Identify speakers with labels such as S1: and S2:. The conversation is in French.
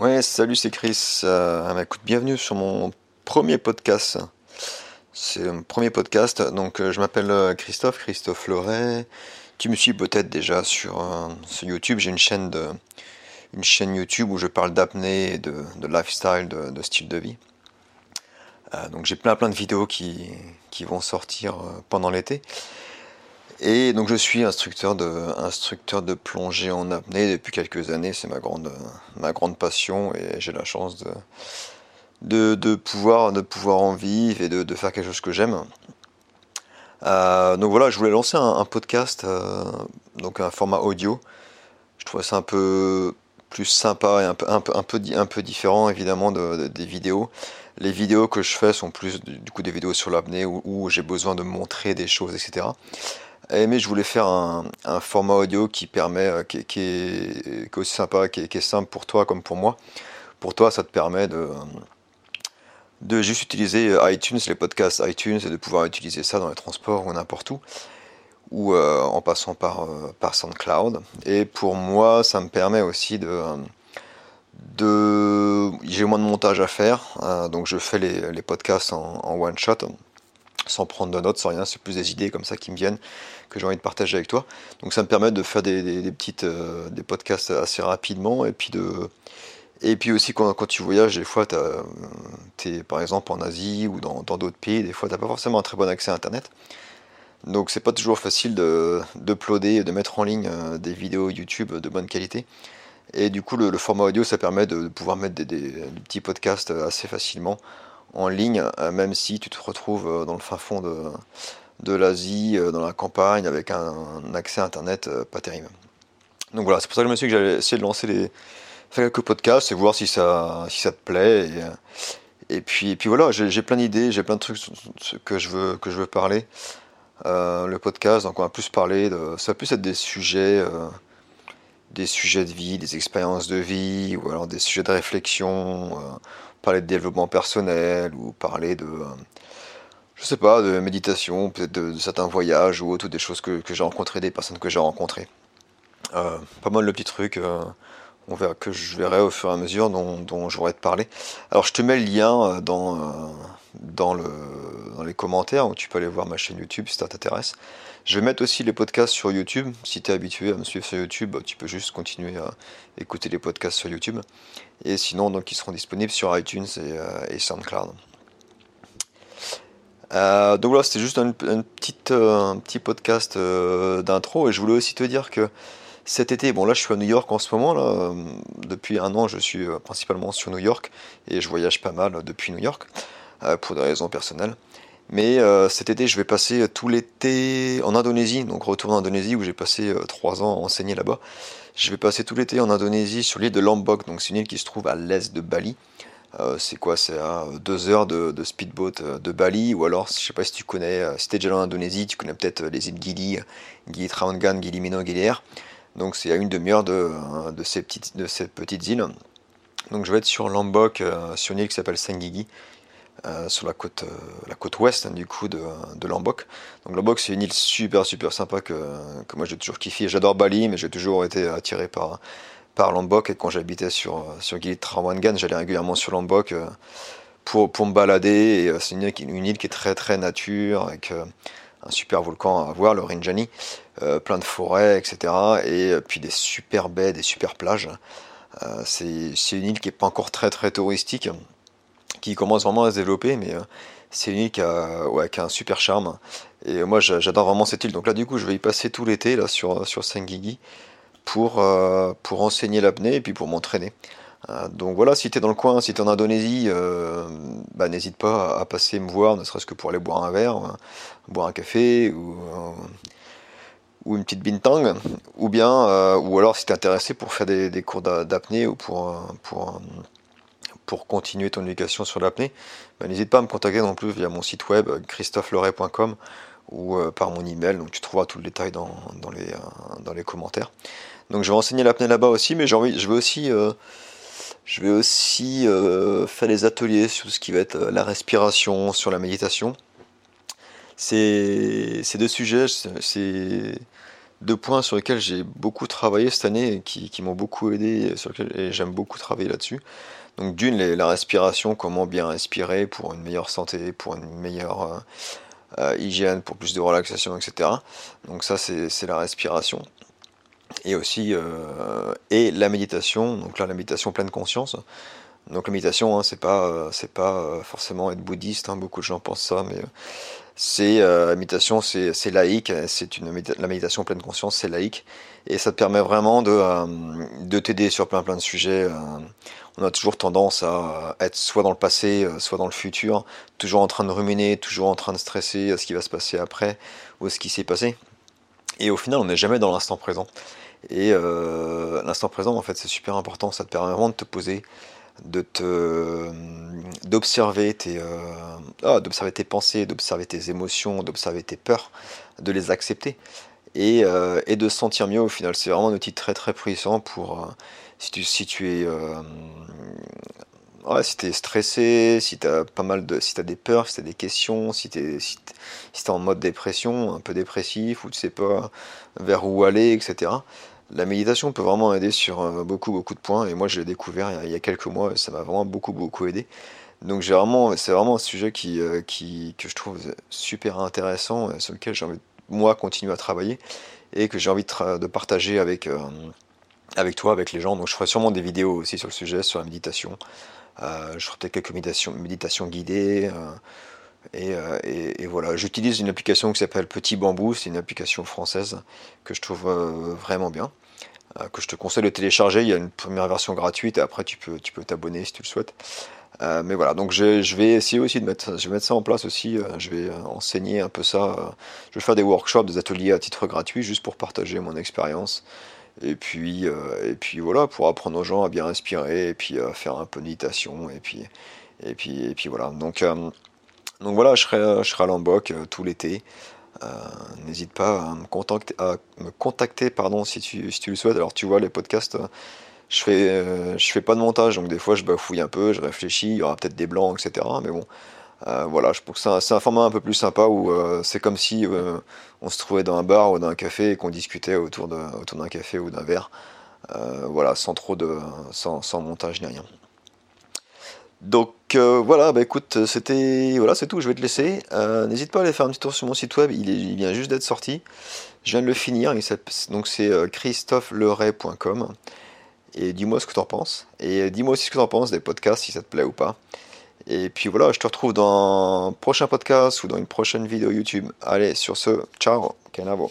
S1: Ouais, salut, c'est Chris. Euh, bah, bienvenue sur mon premier podcast. C'est mon premier podcast. Donc, euh, je m'appelle euh, Christophe, Christophe Loret. Tu me suis peut-être déjà sur, sur YouTube. J'ai une chaîne de une chaîne YouTube où je parle d'apnée et de, de lifestyle, de, de style de vie. Donc, j'ai plein plein de vidéos qui, qui vont sortir pendant l'été. Et donc je suis instructeur de, instructeur de plongée en apnée depuis quelques années, c'est ma grande, ma grande passion et j'ai la chance de, de, de pouvoir, de pouvoir en vivre et de, de faire quelque chose que j'aime. Euh, donc voilà, je voulais lancer un, podcast, euh, donc un format audio. Je trouvais ça un peu plus sympa et un peu, un peu, un peu, différent évidemment de, de- des vidéos. Les vidéos que je fais sont plus du coup des vidéos sur l'apnée où j'ai besoin de montrer des choses, etc. Mais je voulais faire un, format audio qui permet, euh, qui, est, aussi sympa, qui est, qui est simple pour toi comme pour moi. Pour toi, ça te permet de, de juste utiliser iTunes, les podcasts iTunes, et de pouvoir utiliser ça dans les transports ou n'importe où, ou euh, en passant par, euh, par SoundCloud. Et pour moi, ça me permet aussi de... euh, de j'ai moins de montage à faire, euh, donc je fais les, les podcasts en one shot, sans prendre de notes, sans rien, c'est plus des idées comme ça qui me viennent, que j'ai envie de partager avec toi. Donc ça me permet de faire des, petites, euh, des podcasts assez rapidement, et puis de, et puis aussi quand, tu voyages, des fois, tu es par exemple en Asie ou dans d'autres pays, des fois tu n'as pas forcément un très bon accès à Internet. Donc c'est pas toujours facile de d'uploader, de mettre en ligne euh, des vidéos YouTube de bonne qualité. Et du coup, le, format audio, ça permet de pouvoir mettre des, petits podcasts assez facilement en ligne, euh, même si tu te retrouves dans le fin fond de, de l'Asie, euh, dans la campagne, avec un, accès à Internet euh, pas terrible. Donc voilà, c'est pour ça que je me suis dit que j'allais essayer de lancer faire quelques podcasts et voir si ça, si ça te plaît. Et, euh, et puis, et puis voilà, j'ai plein d'idées, j'ai plein de trucs que je veux, que je veux parler. Le podcast, donc on va plus parler de, ça va plus être des sujets, des sujets de vie, des expériences de vie, ou alors des sujets de réflexion, parler de développement personnel, ou parler de, je sais pas, de méditation, peut-être de, certains voyages ou autres, ou des choses que, j'ai rencontrées, des personnes que j'ai rencontrées. Euh, pas mal de petits trucs euh, que je verrai au fur et à mesure dont, dont j'aurai te parler. Alors je te mets le lien euh, dans, dans, le, dans les commentaires où tu peux aller voir ma chaîne YouTube si ça t'intéresse. Je vais mettre aussi les podcasts sur YouTube. Si tu es habitué à me suivre sur YouTube, tu peux juste continuer à écouter les podcasts sur YouTube. Et sinon, donc, ils seront disponibles sur iTunes et SoundCloud. Euh, donc voilà, c'était juste un, un petit, euh, podcast euh, d'intro. Et je voulais aussi te dire que cet été, bon là je suis à New York en ce moment, là, depuis un an je suis principalement sur New York et je voyage pas mal depuis New York pour des raisons personnelles. Mais cet été je vais passer tout l'été en Indonésie, donc retour en Indonésie où j'ai passé trois ans à enseigner là-bas. Je vais passer tout l'été en Indonésie sur l'île de Lombok, donc c'est une île qui se trouve à l'est de Bali. Euh, c'est quoi C'est à deux heures de, speedboat euh, de Bali, ou alors, je sais pas si tu connais, euh, si t'es déjà en Indonésie, tu connais peut-être les îles Gili, Gili Trawangan, Gili Mino, Gili. Donc c'est à une demi-heure de, euh, de, ces petites, de ces petites îles. Donc je vais être sur Lombok, sur une île qui s'appelle Senggigi, euh, sur la côte, la côte ouest hein, du coup de, de Lombok. Donc Lombok c'est une île super super sympa que, que moi j'ai toujours kiffé. J'adore Bali mais j'ai toujours été attiré par, par Lombok et quand j'habitais sur, sur Gili Trawangan j'allais régulièrement sur Lombok euh, pour, pour me balader euh, c'est une, une île qui est très très nature avec euh, un super volcan à voir, le Rinjani, euh, plein de forêts, etc. Et euh, puis des super baies, des super plages. Euh, c'est une île qui est pas encore très très touristique, qui commence vraiment à se développer, mais euh, c'est une île qui a, ouais, qui a un super charme. Et moi j'a- j'adore vraiment cette île. Donc là du coup je vais y passer tout l'été là sur, sur Senggigi pour, euh, pour enseigner l'apnée et puis pour m'entraîner. Euh, donc voilà, si tu es dans le coin, si tu es en Indonésie, euh, bah, n'hésite pas à, passer me voir, ne serait-ce que pour aller boire un verre, boire un café ou, une petite bintang, ou bien, ou alors si tu es intéressé pour faire des, cours d'a- d'apnée ou pour, pour, pour continuer ton éducation sur l'apnée, bah, n'hésite pas à me contacter non plus via mon site web christopheloret.com ou par mon email, donc tu trouveras tout le détail dans, dans, les, dans les commentaires. Donc je vais enseigner l'apnée là-bas aussi, mais envie, je vais aussi, euh, je vais aussi euh, faire des ateliers sur ce qui va être euh, la respiration, sur la méditation. C'est deux sujets, c'est deux points sur lesquels j'ai beaucoup travaillé cette année et qui, m'ont beaucoup aidé sur lesquels, et j'aime beaucoup travailler là-dessus. Donc d'une, la respiration, comment bien respirer pour une meilleure santé, pour une meilleure hygiène, pour plus de relaxation, etc. Donc ça, c'est la respiration. Et aussi, euh, et la méditation, donc là, la méditation pleine conscience. Donc la méditation, hein, c'est pas, c'est pas forcément être bouddhiste, hein, beaucoup de gens pensent ça, mais c'est la méditation, c'est laïque, c'est une la méditation pleine conscience, c'est laïque, et ça te permet vraiment de, de t'aider sur plein plein de sujets on a toujours tendance à être soit dans le passé, euh, soit dans le futur, toujours en train de ruminer, toujours en train de stresser à ce qui va se passer après ou ce qui s'est passé. Et au final, on n'est jamais dans l'instant présent. Et euh, l'instant présent, en fait, c'est super important. Ça te permet vraiment de te poser, de te, d'observer tes, euh, ah, d'observer tes pensées, d'observer tes émotions, d'observer tes peurs, de les accepter et, de se sentir mieux. Au final, c'est vraiment un outil très très puissant pour si tu, si tu es euh, ouais, si es stressé, si tu as pas mal de si as des peurs, si tu as des questions, si tu es, si es en mode dépression, un peu dépressif ou tu sais pas vers où aller, etc. La méditation peut vraiment aider sur euh, beaucoup beaucoup de points et moi je l'ai découvert il y, a, quelques mois ça m'a vraiment beaucoup beaucoup aidé. Donc j'ai c'est vraiment un sujet qui, euh, qui que je trouve super intéressant sur lequel j'ai envie moi continuer à travailler et que j'ai envie de, partager avec avec toi, avec les gens. Donc je ferai sûrement des vidéos aussi sur le sujet, sur la méditation. Euh, je ferai peut-être quelques méditations, guidées. Euh, euh, et, voilà, j'utilise une application qui s'appelle Petit Bambou, c'est une application française que je trouve vraiment bien, que je te conseille de télécharger. Il y a une première version gratuite et après tu peux tu peux t'abonner si tu le souhaites. mais voilà, donc je, je, vais essayer aussi de mettre, je vais mettre ça en place aussi. je vais enseigner un peu ça. je vais faire des workshops, des ateliers à titre gratuit, juste pour partager mon expérience. Et puis, euh, et puis voilà, pour apprendre aux gens à bien respirer, et puis à faire un peu de méditation, et puis, et puis, et puis voilà. Donc, euh, donc voilà, je serai, je serai à Lombok euh, tout l'été. N'hésite pas à me contacter, à me contacter pardon, si, tu, si tu le souhaites. Alors tu vois, les podcasts, je fais, je fais pas de montage, donc des fois je bafouille un peu, je réfléchis, il y aura peut-être des blancs, etc. Mais bon, euh, voilà, je pense que c'est un, format un peu plus sympa où euh, c'est comme si euh, on se trouvait dans un bar ou dans un café et qu'on discutait autour d'un autour café ou d'un verre. voilà, sans trop de. Sans, montage ni rien. Donc voilà, bah écoute, c'était. Voilà, c'est tout, je vais te laisser. N'hésite pas à aller faire un petit tour sur mon site web, il, vient juste d'être sorti. Je viens de le finir, donc c'est christopheleray.com. Et dis-moi ce que tu en penses. Et dis-moi aussi ce que tu en penses des podcasts, si ça te plaît ou pas. Et puis voilà, je te retrouve dans un prochain podcast ou dans une prochaine vidéo YouTube. Allez, sur ce, ciao, Kenavo.